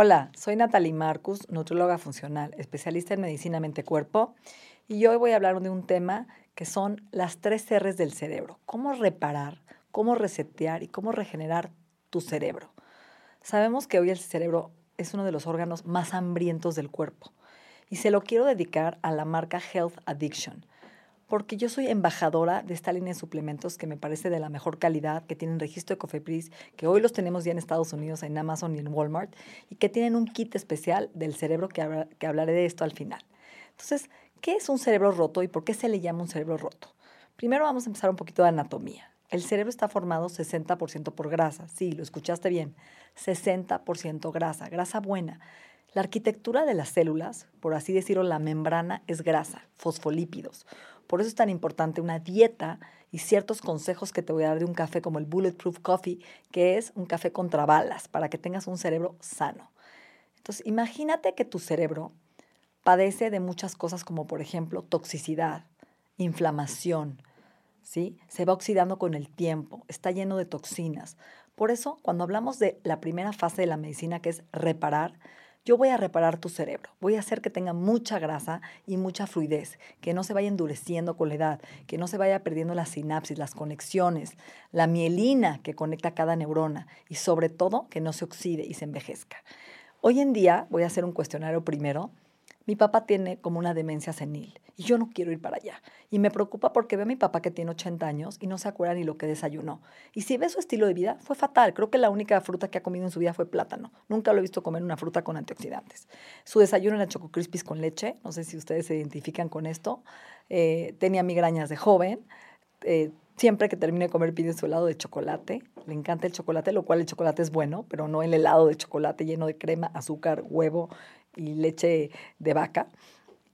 Hola, soy Natalie Marcus, nutrióloga funcional, especialista en medicina mente-cuerpo, y hoy voy a hablar de un tema que son las tres R's del cerebro. Cómo reparar, cómo resetear y cómo regenerar tu cerebro. Sabemos que hoy el cerebro es uno de los órganos más hambrientos del cuerpo y se lo quiero dedicar a la marca Health Addiction porque yo soy embajadora de esta línea de suplementos que me parece de la mejor calidad, que tienen registro de Cofepris, que hoy los tenemos ya en Estados Unidos, en Amazon y en Walmart, y que tienen un kit especial del cerebro que, que hablaré de esto al final. Entonces, ¿qué es un cerebro roto y por qué se le llama un cerebro roto? Primero vamos a empezar un poquito de anatomía. El cerebro está formado 60% por grasa, sí, lo escuchaste bien, 60% grasa, grasa buena. La arquitectura de las células, por así decirlo, la membrana es grasa, fosfolípidos. Por eso es tan importante una dieta y ciertos consejos que te voy a dar de un café como el Bulletproof Coffee, que es un café contra balas, para que tengas un cerebro sano. Entonces, imagínate que tu cerebro padece de muchas cosas como, por ejemplo, toxicidad, inflamación, ¿sí? Se va oxidando con el tiempo, está lleno de toxinas. Por eso, cuando hablamos de la primera fase de la medicina, que es reparar, yo voy a reparar tu cerebro, voy a hacer que tenga mucha grasa y mucha fluidez, que no se vaya endureciendo con la edad, que no se vaya perdiendo la sinapsis, las conexiones, la mielina que conecta cada neurona y sobre todo que no se oxide y se envejezca. Hoy en día voy a hacer un cuestionario primero mi papá tiene como una demencia senil y yo no quiero ir para allá. Y me preocupa porque veo a mi papá que tiene 80 años y no se acuerda ni lo que desayunó. Y si ve su estilo de vida, fue fatal. Creo que la única fruta que ha comido en su vida fue plátano. Nunca lo he visto comer una fruta con antioxidantes. Su desayuno era Choco Crispies con leche. No sé si ustedes se identifican con esto. Eh, tenía migrañas de joven. Eh, siempre que termine de comer pide su helado de chocolate. Le encanta el chocolate, lo cual el chocolate es bueno, pero no el helado de chocolate lleno de crema, azúcar, huevo y leche de vaca.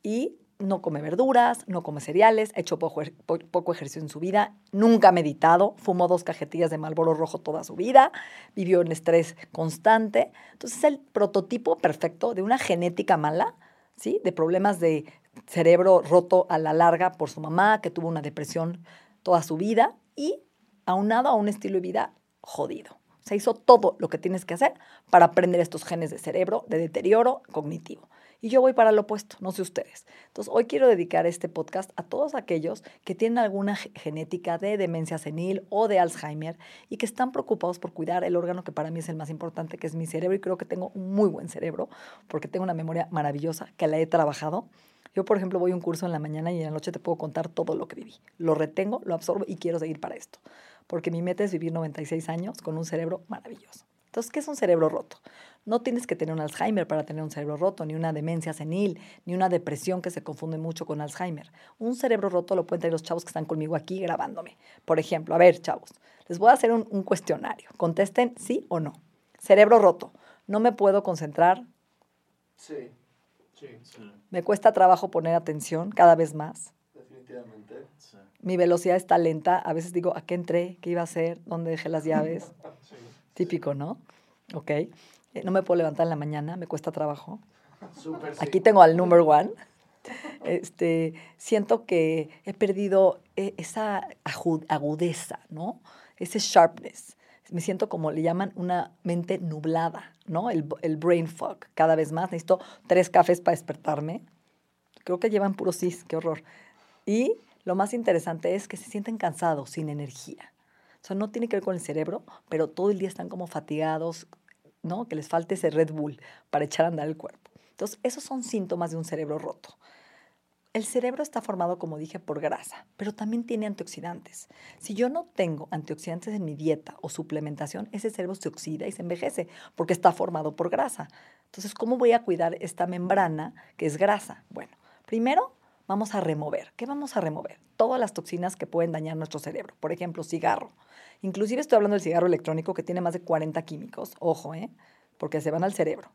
Y no come verduras, no come cereales, ha hecho poco, poco, ejercicio en su vida, nunca ha meditado, fumó dos cajetillas de Malboro Rojo toda su vida, vivió en estrés constante. Entonces es el prototipo perfecto de una genética mala, ¿sí? de problemas de cerebro roto a la larga por su mamá, que tuvo una depresión toda su vida y aunado a un estilo de vida jodido. Se hizo todo lo que tienes que hacer para aprender estos genes de cerebro, de deterioro cognitivo. Y yo voy para lo opuesto, no sé ustedes. Entonces, hoy quiero dedicar este podcast a todos aquellos que tienen alguna genética de demencia senil o de Alzheimer y que están preocupados por cuidar el órgano que para mí es el más importante, que es mi cerebro. Y creo que tengo un muy buen cerebro porque tengo una memoria maravillosa que la he trabajado. Yo, por ejemplo, voy a un curso en la mañana y en la noche te puedo contar todo lo que viví. Lo retengo, lo absorbo y quiero seguir para esto porque mi meta es vivir 96 años con un cerebro maravilloso. Entonces, ¿qué es un cerebro roto? No tienes que tener un Alzheimer para tener un cerebro roto, ni una demencia senil, ni una depresión que se confunde mucho con Alzheimer. Un cerebro roto lo pueden tener los chavos que están conmigo aquí grabándome. Por ejemplo, a ver, chavos, les voy a hacer un, cuestionario. Contesten sí o no. Cerebro roto. No me puedo concentrar. Sí. Sí, sí. Me cuesta trabajo poner atención cada vez más. Definitivamente. Sí mi velocidad está lenta, a veces digo, ¿a qué entré? ¿Qué iba a hacer? ¿Dónde dejé las llaves? Típico, ¿no? Ok. Eh, no me puedo levantar en la mañana, me cuesta trabajo. Aquí tengo al number one. Este, siento que he perdido eh, esa agudeza, ¿no? Ese sharpness. Me siento como le llaman una mente nublada, ¿no? El, el brain fog. Cada vez más necesito tres cafés para despertarme. Creo que llevan puro cis, qué horror. Y lo más interesante es que se sienten cansados, sin energía. O sea, no tiene que ver con el cerebro, pero todo el día están como fatigados, ¿no? Que les falte ese Red Bull para echar a andar el cuerpo. Entonces, esos son síntomas de un cerebro roto. El cerebro está formado, como dije, por grasa, pero también tiene antioxidantes. Si yo no tengo antioxidantes en mi dieta o suplementación, ese cerebro se oxida y se envejece porque está formado por grasa. Entonces, ¿cómo voy a cuidar esta membrana que es grasa? Bueno, primero vamos a remover. ¿Qué vamos a remover? Todas las toxinas que pueden dañar nuestro cerebro. Por ejemplo, cigarro. Inclusive estoy hablando del cigarro electrónico que tiene más de 40 químicos. Ojo, ¿eh? Porque se van al cerebro.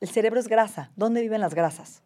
El cerebro es grasa. ¿Dónde viven las grasas?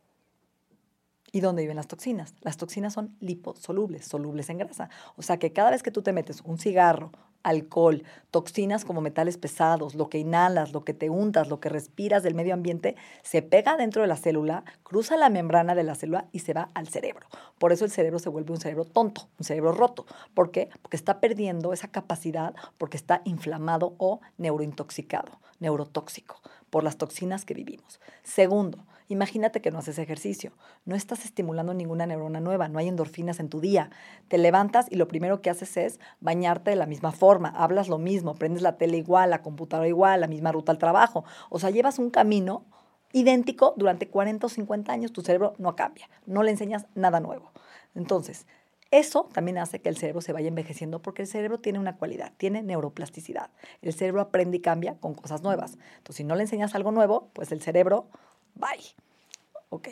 ¿Y dónde viven las toxinas? Las toxinas son liposolubles, solubles en grasa. O sea que cada vez que tú te metes un cigarro, alcohol, toxinas como metales pesados, lo que inhalas, lo que te untas, lo que respiras del medio ambiente, se pega dentro de la célula, cruza la membrana de la célula y se va al cerebro. Por eso el cerebro se vuelve un cerebro tonto, un cerebro roto. ¿Por qué? Porque está perdiendo esa capacidad porque está inflamado o neurointoxicado, neurotóxico, por las toxinas que vivimos. Segundo, Imagínate que no haces ejercicio, no estás estimulando ninguna neurona nueva, no hay endorfinas en tu día. Te levantas y lo primero que haces es bañarte de la misma forma, hablas lo mismo, prendes la tele igual, la computadora igual, la misma ruta al trabajo. O sea, llevas un camino idéntico durante 40 o 50 años, tu cerebro no cambia, no le enseñas nada nuevo. Entonces, eso también hace que el cerebro se vaya envejeciendo porque el cerebro tiene una cualidad, tiene neuroplasticidad. El cerebro aprende y cambia con cosas nuevas. Entonces, si no le enseñas algo nuevo, pues el cerebro Bye. Ok.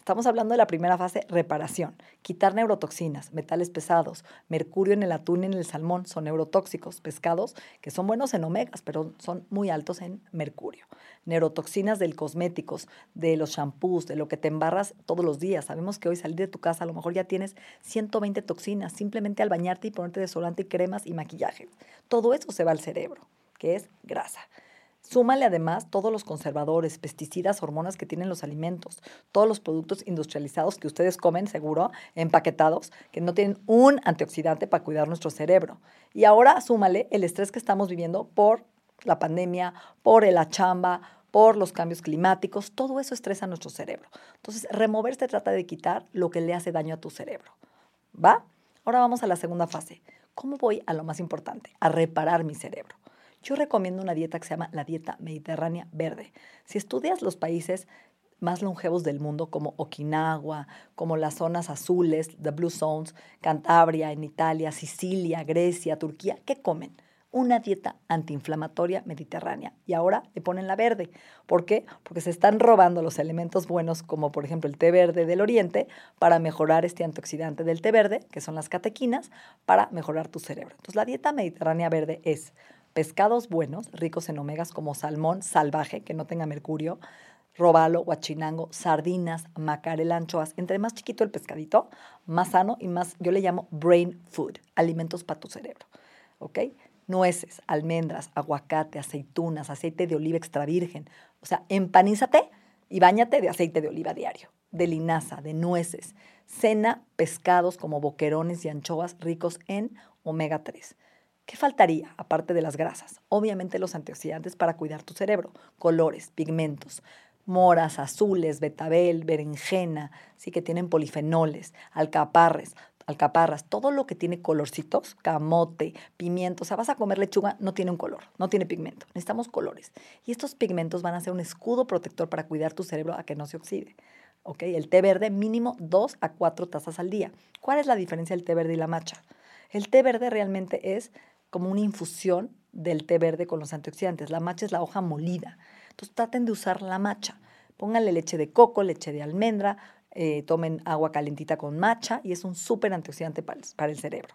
Estamos hablando de la primera fase, reparación. Quitar neurotoxinas, metales pesados, mercurio en el atún y en el salmón son neurotóxicos, pescados que son buenos en omegas, pero son muy altos en mercurio. Neurotoxinas del cosméticos, de los shampoos, de lo que te embarras todos los días. Sabemos que hoy salir de tu casa a lo mejor ya tienes 120 toxinas simplemente al bañarte y ponerte desodorante y cremas y maquillaje. Todo eso se va al cerebro, que es grasa. Súmale además todos los conservadores, pesticidas, hormonas que tienen los alimentos, todos los productos industrializados que ustedes comen, seguro, empaquetados, que no tienen un antioxidante para cuidar nuestro cerebro. Y ahora súmale el estrés que estamos viviendo por la pandemia, por la chamba, por los cambios climáticos, todo eso estresa nuestro cerebro. Entonces, remover se trata de quitar lo que le hace daño a tu cerebro. ¿Va? Ahora vamos a la segunda fase. ¿Cómo voy a lo más importante? A reparar mi cerebro. Yo recomiendo una dieta que se llama la dieta mediterránea verde. Si estudias los países más longevos del mundo, como Okinawa, como las zonas azules, the Blue Zones, Cantabria, en Italia, Sicilia, Grecia, Turquía, ¿qué comen? Una dieta antiinflamatoria mediterránea. Y ahora le ponen la verde. ¿Por qué? Porque se están robando los elementos buenos, como por ejemplo el té verde del oriente, para mejorar este antioxidante del té verde, que son las catequinas, para mejorar tu cerebro. Entonces, la dieta mediterránea verde es pescados buenos, ricos en omegas como salmón salvaje, que no tenga mercurio, robalo, guachinango, sardinas, macarel, anchoas. Entre más chiquito el pescadito, más sano y más, yo le llamo brain food, alimentos para tu cerebro. ¿Ok? Nueces, almendras, aguacate, aceitunas, aceite de oliva extra virgen. O sea, empanízate y bañate de aceite de oliva diario, de linaza, de nueces. Cena pescados como boquerones y anchoas ricos en omega 3. ¿Qué faltaría aparte de las grasas? Obviamente los antioxidantes para cuidar tu cerebro, colores, pigmentos, moras, azules, betabel, berenjena, sí que tienen polifenoles, alcaparres, alcaparras, todo lo que tiene colorcitos, camote, pimiento, o sea, vas a comer lechuga, no tiene un color, no tiene pigmento, necesitamos colores. Y estos pigmentos van a ser un escudo protector para cuidar tu cerebro a que no se oxide. ¿Ok? El té verde mínimo 2 a 4 tazas al día. ¿Cuál es la diferencia del té verde y la matcha? El té verde realmente es como una infusión del té verde con los antioxidantes. La macha es la hoja molida. Entonces traten de usar la macha. Pónganle leche de coco, leche de almendra, eh, tomen agua calentita con matcha y es un súper antioxidante para el, cerebro.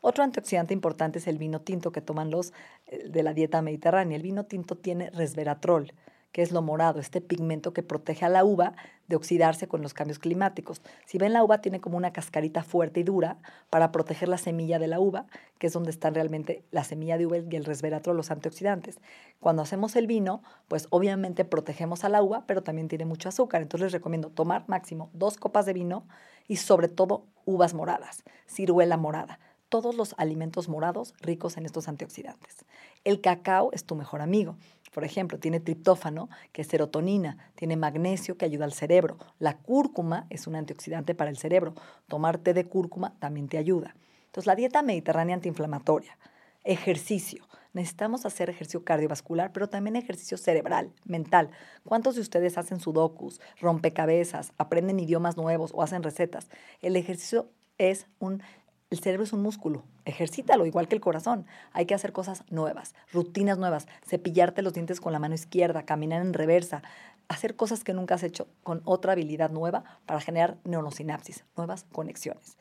Otro antioxidante importante es el vino tinto que toman los eh, de la dieta mediterránea. El vino tinto tiene resveratrol que es lo morado, este pigmento que protege a la uva de oxidarse con los cambios climáticos. Si ven, la uva tiene como una cascarita fuerte y dura para proteger la semilla de la uva, que es donde están realmente la semilla de uva y el resveratrol, los antioxidantes. Cuando hacemos el vino, pues obviamente protegemos a la uva, pero también tiene mucho azúcar. Entonces les recomiendo tomar máximo dos copas de vino y sobre todo uvas moradas, ciruela morada todos los alimentos morados ricos en estos antioxidantes. El cacao es tu mejor amigo. Por ejemplo, tiene triptófano, que es serotonina, tiene magnesio, que ayuda al cerebro. La cúrcuma es un antioxidante para el cerebro. Tomar té de cúrcuma también te ayuda. Entonces, la dieta mediterránea antiinflamatoria, ejercicio. Necesitamos hacer ejercicio cardiovascular, pero también ejercicio cerebral, mental. ¿Cuántos de ustedes hacen sudokus, rompecabezas, aprenden idiomas nuevos o hacen recetas? El ejercicio es un el cerebro es un músculo, ejercítalo igual que el corazón. Hay que hacer cosas nuevas, rutinas nuevas, cepillarte los dientes con la mano izquierda, caminar en reversa, hacer cosas que nunca has hecho con otra habilidad nueva para generar neurosinapsis, nuevas conexiones.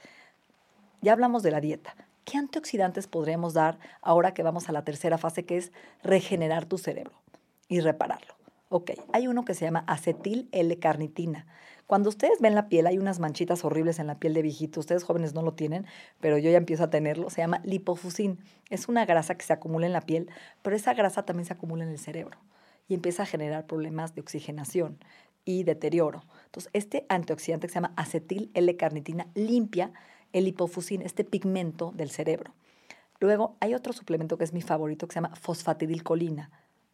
Ya hablamos de la dieta. ¿Qué antioxidantes podríamos dar ahora que vamos a la tercera fase que es regenerar tu cerebro y repararlo? Ok, hay uno que se llama acetil L-carnitina. Cuando ustedes ven la piel, hay unas manchitas horribles en la piel de viejito. Ustedes jóvenes no lo tienen, pero yo ya empiezo a tenerlo. Se llama lipofusin. Es una grasa que se acumula en la piel, pero esa grasa también se acumula en el cerebro y empieza a generar problemas de oxigenación y deterioro. Entonces, este antioxidante que se llama acetil L-carnitina limpia el lipofusin, este pigmento del cerebro. Luego hay otro suplemento que es mi favorito que se llama fosfatidilcolina,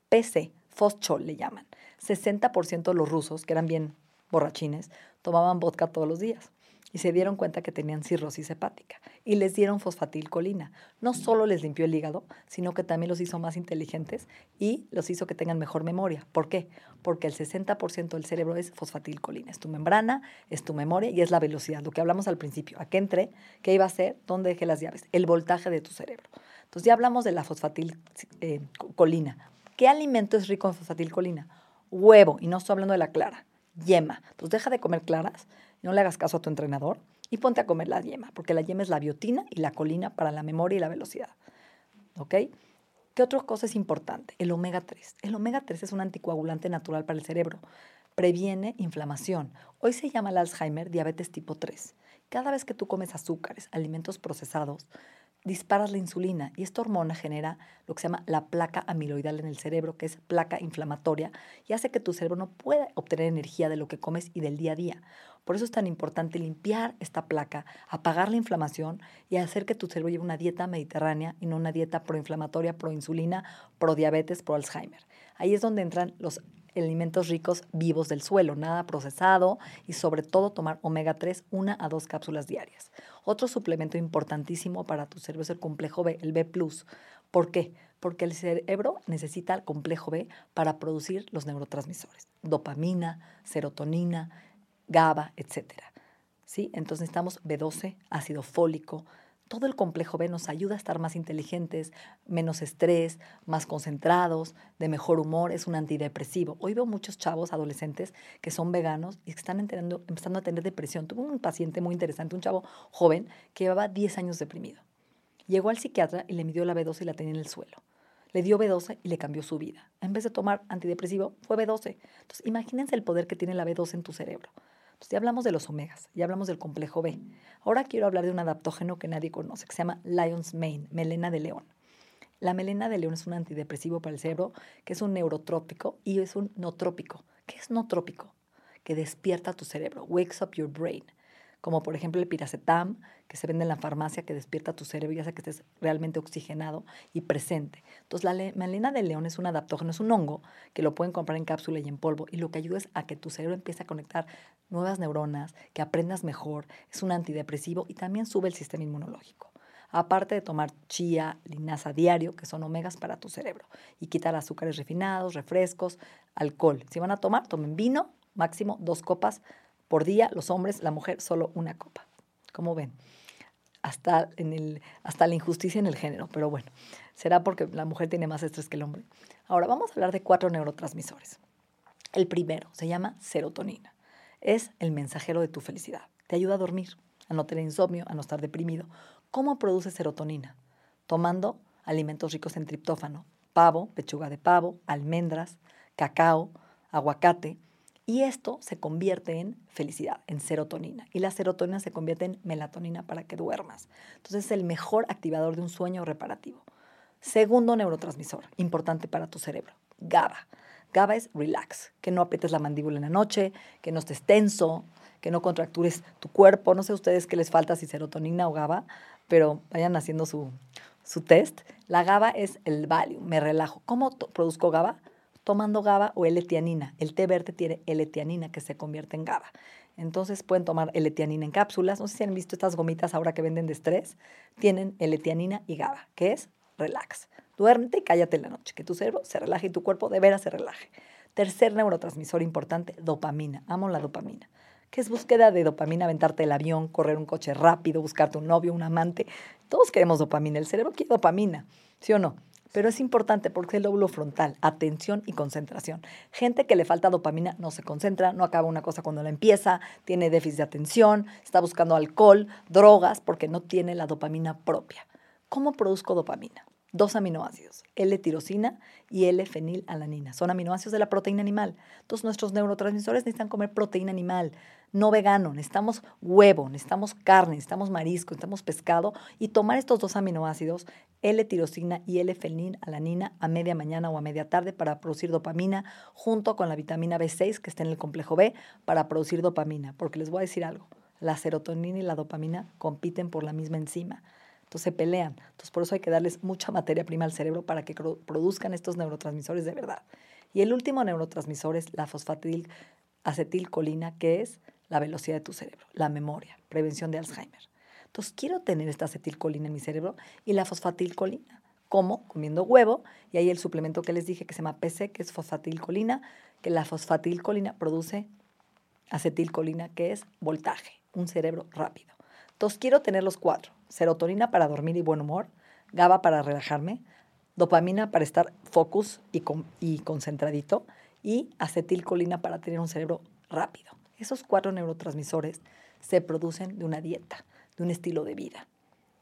PC, foschol le llaman. 60% de los rusos, que eran bien borrachines, tomaban vodka todos los días y se dieron cuenta que tenían cirrosis hepática y les dieron fosfatilcolina. No solo les limpió el hígado, sino que también los hizo más inteligentes y los hizo que tengan mejor memoria. ¿Por qué? Porque el 60% del cerebro es fosfatilcolina. Es tu membrana, es tu memoria y es la velocidad. Lo que hablamos al principio. ¿A qué entré? ¿Qué iba a hacer? ¿Dónde dejé las llaves? El voltaje de tu cerebro. Entonces ya hablamos de la fosfatilcolina. ¿Qué alimento es rico en fosfatilcolina? Huevo, y no estoy hablando de la clara, yema. Entonces deja de comer claras no le hagas caso a tu entrenador y ponte a comer la yema, porque la yema es la biotina y la colina para la memoria y la velocidad. ¿Ok? ¿Qué otra cosa es importante? El omega 3. El omega 3 es un anticoagulante natural para el cerebro. Previene inflamación. Hoy se llama el Alzheimer diabetes tipo 3. Cada vez que tú comes azúcares, alimentos procesados, disparas la insulina y esta hormona genera lo que se llama la placa amiloidal en el cerebro, que es placa inflamatoria y hace que tu cerebro no pueda obtener energía de lo que comes y del día a día. Por eso es tan importante limpiar esta placa, apagar la inflamación y hacer que tu cerebro lleve una dieta mediterránea y no una dieta proinflamatoria, proinsulina, prodiabetes, pro Alzheimer. Ahí es donde entran los alimentos ricos vivos del suelo, nada procesado y sobre todo tomar omega 3, una a dos cápsulas diarias. Otro suplemento importantísimo para tu cerebro es el complejo B, el B+. ¿Por qué? Porque el cerebro necesita el complejo B para producir los neurotransmisores, dopamina, serotonina, GABA, etc. ¿Sí? Entonces necesitamos B12, ácido fólico. Todo el complejo B nos ayuda a estar más inteligentes, menos estrés, más concentrados, de mejor humor, es un antidepresivo. Hoy veo muchos chavos adolescentes que son veganos y que están empezando a tener depresión. Tuve un paciente muy interesante, un chavo joven que llevaba 10 años deprimido. Llegó al psiquiatra y le midió la B12 y la tenía en el suelo le dio B12 y le cambió su vida. En vez de tomar antidepresivo, fue B12. Entonces, imagínense el poder que tiene la B12 en tu cerebro. Entonces, ya hablamos de los omegas, ya hablamos del complejo B. Ahora quiero hablar de un adaptógeno que nadie conoce, que se llama Lion's Mane, melena de león. La melena de león es un antidepresivo para el cerebro, que es un neurotrópico y es un notrópico. ¿Qué es notrópico? Que despierta tu cerebro, wakes up your brain como por ejemplo el piracetam, que se vende en la farmacia, que despierta tu cerebro y hace que estés realmente oxigenado y presente. Entonces, la melena de león es un adaptógeno, es un hongo que lo pueden comprar en cápsula y en polvo y lo que ayuda es a que tu cerebro empiece a conectar nuevas neuronas, que aprendas mejor, es un antidepresivo y también sube el sistema inmunológico. Aparte de tomar chía, linaza diario, que son omegas para tu cerebro, y quitar azúcares refinados, refrescos, alcohol. Si van a tomar, tomen vino, máximo dos copas por día, los hombres, la mujer, solo una copa. ¿Cómo ven? Hasta, en el, hasta la injusticia en el género, pero bueno, será porque la mujer tiene más estrés que el hombre. Ahora vamos a hablar de cuatro neurotransmisores. El primero se llama serotonina. Es el mensajero de tu felicidad. Te ayuda a dormir, a no tener insomnio, a no estar deprimido. ¿Cómo produce serotonina? Tomando alimentos ricos en triptófano, pavo, pechuga de pavo, almendras, cacao, aguacate, y esto se convierte en felicidad, en serotonina. Y la serotonina se convierte en melatonina para que duermas. Entonces es el mejor activador de un sueño reparativo. Segundo neurotransmisor, importante para tu cerebro, GABA. GABA es relax, que no aprietes la mandíbula en la noche, que no estés tenso, que no contractures tu cuerpo. No sé a ustedes qué les falta, si serotonina o GABA, pero vayan haciendo su, su test. La GABA es el value, me relajo. ¿Cómo produzco GABA? Tomando GABA o L-tianina. El té verde tiene L-tianina que se convierte en GABA. Entonces pueden tomar L-tianina en cápsulas. No sé si han visto estas gomitas ahora que venden de estrés. Tienen L-tianina y GABA, que es relax. Duérmete y cállate en la noche, que tu cerebro se relaje y tu cuerpo de veras se relaje. Tercer neurotransmisor importante, dopamina. Amo la dopamina. ¿Qué es búsqueda de dopamina? Aventarte el avión, correr un coche rápido, buscarte un novio, un amante. Todos queremos dopamina. El cerebro quiere dopamina, ¿sí o no? Pero es importante porque es el lóbulo frontal, atención y concentración. Gente que le falta dopamina no se concentra, no acaba una cosa cuando la empieza, tiene déficit de atención, está buscando alcohol, drogas, porque no tiene la dopamina propia. ¿Cómo produzco dopamina? Dos aminoácidos, L-tirosina y L-fenilalanina. Son aminoácidos de la proteína animal. Entonces nuestros neurotransmisores necesitan comer proteína animal, no vegano. Necesitamos huevo, necesitamos carne, necesitamos marisco, necesitamos pescado y tomar estos dos aminoácidos, L-tirosina y L-fenilalanina, a media mañana o a media tarde para producir dopamina, junto con la vitamina B6 que está en el complejo B para producir dopamina. Porque les voy a decir algo, la serotonina y la dopamina compiten por la misma enzima. Entonces se pelean. Entonces por eso hay que darles mucha materia prima al cerebro para que produzcan estos neurotransmisores de verdad. Y el último neurotransmisor es la fosfatilacetilcolina, que es la velocidad de tu cerebro, la memoria, prevención de Alzheimer. Entonces quiero tener esta acetilcolina en mi cerebro y la fosfatilcolina. ¿Cómo? Comiendo huevo y ahí el suplemento que les dije que se llama PC, que es fosfatilcolina, que la fosfatilcolina produce acetilcolina, que es voltaje, un cerebro rápido. Entonces quiero tener los cuatro serotonina para dormir y buen humor, GABA para relajarme, dopamina para estar focus y, y concentradito y acetilcolina para tener un cerebro rápido. Esos cuatro neurotransmisores se producen de una dieta, de un estilo de vida,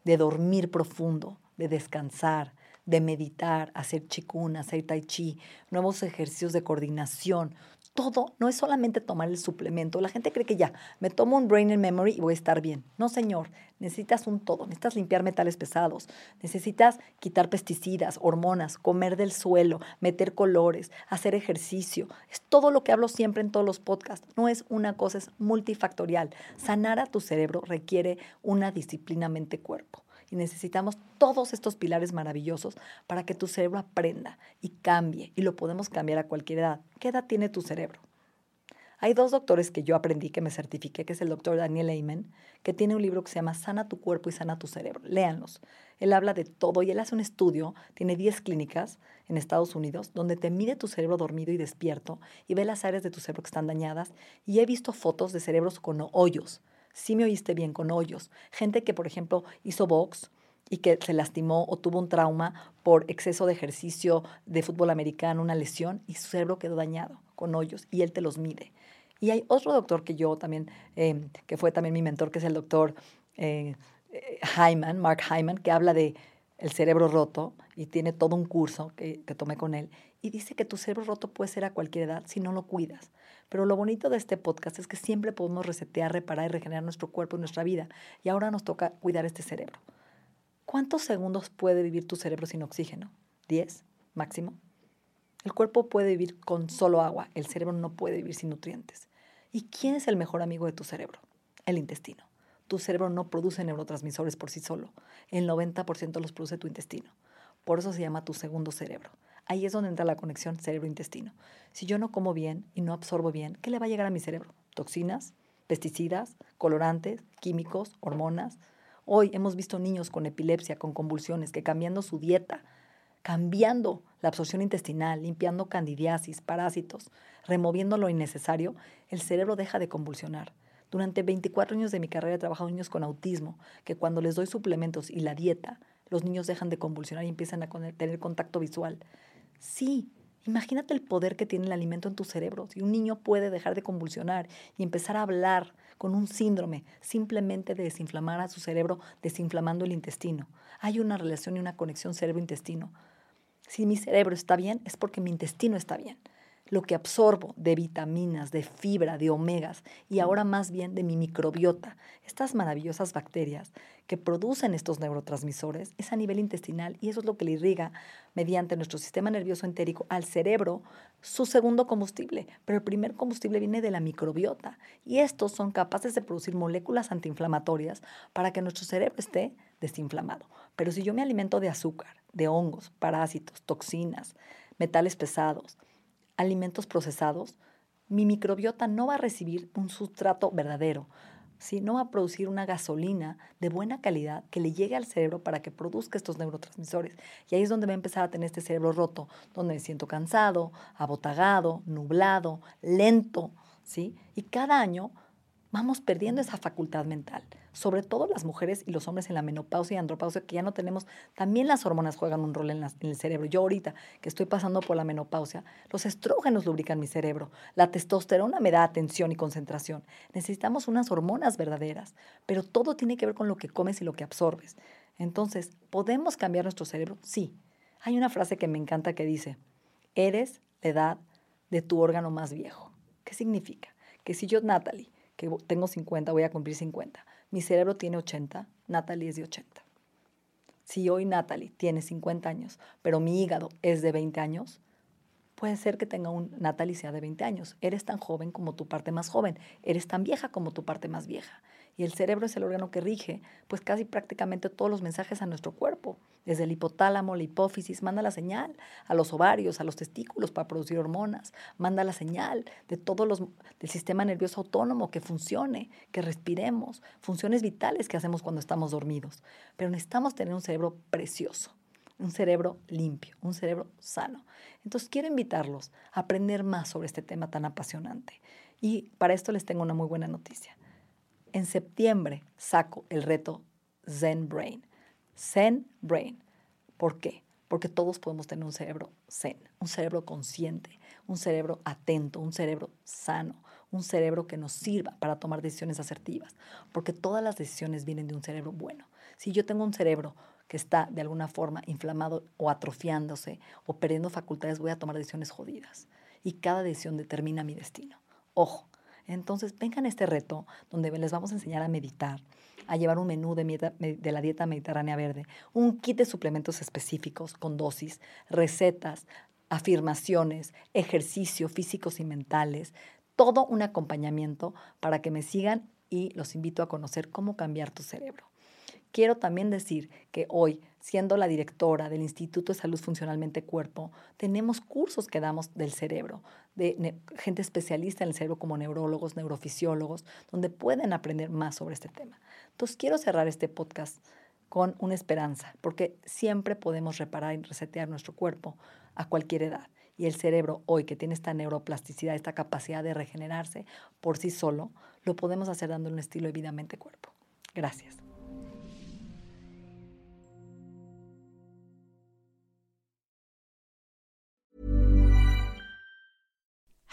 de dormir profundo, de descansar, de meditar, hacer chikun, hacer tai chi, nuevos ejercicios de coordinación, todo no es solamente tomar el suplemento. La gente cree que ya, me tomo un Brain and Memory y voy a estar bien. No, señor, necesitas un todo. Necesitas limpiar metales pesados, necesitas quitar pesticidas, hormonas, comer del suelo, meter colores, hacer ejercicio. Es todo lo que hablo siempre en todos los podcasts. No es una cosa, es multifactorial. Sanar a tu cerebro requiere una disciplina mente-cuerpo y necesitamos todos estos pilares maravillosos para que tu cerebro aprenda y cambie y lo podemos cambiar a cualquier edad. ¿Qué edad tiene tu cerebro? Hay dos doctores que yo aprendí, que me certifiqué, que es el doctor Daniel Amen, que tiene un libro que se llama Sana tu cuerpo y sana tu cerebro. Léanlos. Él habla de todo y él hace un estudio, tiene 10 clínicas en Estados Unidos, donde te mide tu cerebro dormido y despierto y ve las áreas de tu cerebro que están dañadas. Y he visto fotos de cerebros con hoyos sí me oíste bien, con hoyos. Gente que, por ejemplo, hizo box y que se lastimó o tuvo un trauma por exceso de ejercicio de fútbol americano, una lesión, y su cerebro quedó dañado con hoyos y él te los mide. Y hay otro doctor que yo también, em, que fue también mi mentor, que es el doctor eh, eh, Hyman, Mark Hyman, que habla de el cerebro roto y tiene todo un curso que, que tomé con él. Y dice que tu cerebro roto puede ser a cualquier edad si no lo cuidas. Pero lo bonito de este podcast es que siempre podemos resetear, reparar y regenerar nuestro cuerpo y nuestra vida. Y ahora nos toca cuidar este cerebro. ¿Cuántos segundos puede vivir tu cerebro sin oxígeno? ¿10 máximo? El cuerpo puede vivir con solo agua, el cerebro no puede vivir sin nutrientes. ¿Y quién es el mejor amigo de tu cerebro? El intestino. Tu cerebro no produce neurotransmisores por sí solo. El 90% los produce tu intestino. Por eso se llama tu segundo cerebro. Ahí es donde entra la conexión cerebro-intestino. Si yo no como bien y no absorbo bien, ¿qué le va a llegar a mi cerebro? Toxinas, pesticidas, colorantes, químicos, hormonas. Hoy hemos visto niños con epilepsia, con convulsiones, que cambiando su dieta, cambiando la absorción intestinal, limpiando candidiasis, parásitos, removiendo lo innecesario, el cerebro deja de convulsionar. Durante 24 años de mi carrera he trabajado niños con autismo, que cuando les doy suplementos y la dieta, los niños dejan de convulsionar y empiezan a tener contacto visual. Sí, imagínate el poder que tiene el alimento en tu cerebro. Si un niño puede dejar de convulsionar y empezar a hablar con un síndrome simplemente de desinflamar a su cerebro, desinflamando el intestino. Hay una relación y una conexión cerebro-intestino. Si mi cerebro está bien, es porque mi intestino está bien lo que absorbo de vitaminas, de fibra, de omegas y ahora más bien de mi microbiota, estas maravillosas bacterias que producen estos neurotransmisores, es a nivel intestinal y eso es lo que le irriga mediante nuestro sistema nervioso entérico al cerebro su segundo combustible. Pero el primer combustible viene de la microbiota y estos son capaces de producir moléculas antiinflamatorias para que nuestro cerebro esté desinflamado. Pero si yo me alimento de azúcar, de hongos, parásitos, toxinas, metales pesados, alimentos procesados, mi microbiota no va a recibir un sustrato verdadero, ¿sí? no va a producir una gasolina de buena calidad que le llegue al cerebro para que produzca estos neurotransmisores. Y ahí es donde va a empezar a tener este cerebro roto, donde me siento cansado, abotagado, nublado, lento, ¿sí? Y cada año vamos perdiendo esa facultad mental. Sobre todo las mujeres y los hombres en la menopausia y andropausia, que ya no tenemos, también las hormonas juegan un rol en, el cerebro. Yo ahorita que estoy pasando por la menopausia, los estrógenos lubrican mi cerebro, la testosterona me da atención y concentración. Necesitamos unas hormonas verdaderas, pero todo tiene que ver con lo que comes y lo que absorbes. Entonces, ¿podemos cambiar nuestro cerebro? Sí. Hay una frase que me encanta que dice, eres la edad de tu órgano más viejo. ¿Qué significa? Que si yo, Natalie, que tengo 50, voy a cumplir 50, mi cerebro tiene 80, Natalie es de 80. Si hoy Natalie tiene 50 años, pero mi hígado es de 20 años, puede ser que tenga un Natalie sea de 20 años. Eres tan joven como tu parte más joven, eres tan vieja como tu parte más vieja. Y el cerebro es el órgano que rige, pues casi prácticamente todos los mensajes a nuestro cuerpo. Desde el hipotálamo, la hipófisis, manda la señal a los ovarios, a los testículos para producir hormonas, manda la señal de todos los del sistema nervioso autónomo que funcione, que respiremos, funciones vitales que hacemos cuando estamos dormidos. Pero necesitamos tener un cerebro precioso un cerebro limpio, un cerebro sano. Entonces quiero invitarlos a aprender más sobre este tema tan apasionante. Y para esto les tengo una muy buena noticia. En septiembre saco el reto Zen Brain. Zen Brain. ¿Por qué? Porque todos podemos tener un cerebro zen, un cerebro consciente, un cerebro atento, un cerebro sano, un cerebro que nos sirva para tomar decisiones asertivas, porque todas las decisiones vienen de un cerebro bueno. Si yo tengo un cerebro que está de alguna forma inflamado o atrofiándose o perdiendo facultades, voy a tomar decisiones jodidas. Y cada decisión determina mi destino. Ojo, entonces vengan a este reto donde les vamos a enseñar a meditar, a llevar un menú de, la dieta mediterránea verde, un kit de suplementos específicos con dosis, recetas, afirmaciones, ejercicio físicos y mentales, todo un acompañamiento para que me sigan y los invito a conocer cómo cambiar tu cerebro. Quiero también decir que hoy, siendo la directora del Instituto de Salud Funcionalmente Cuerpo, tenemos cursos que damos del cerebro, de gente especialista en el cerebro como neurólogos, neurofisiólogos, donde pueden aprender más sobre este tema. Entonces, quiero cerrar este podcast con una esperanza, porque siempre podemos reparar y resetear nuestro cuerpo a cualquier edad. Y el cerebro hoy que tiene esta neuroplasticidad, esta capacidad de regenerarse por sí solo, lo podemos hacer dando un estilo de vida mente-cuerpo. Gracias.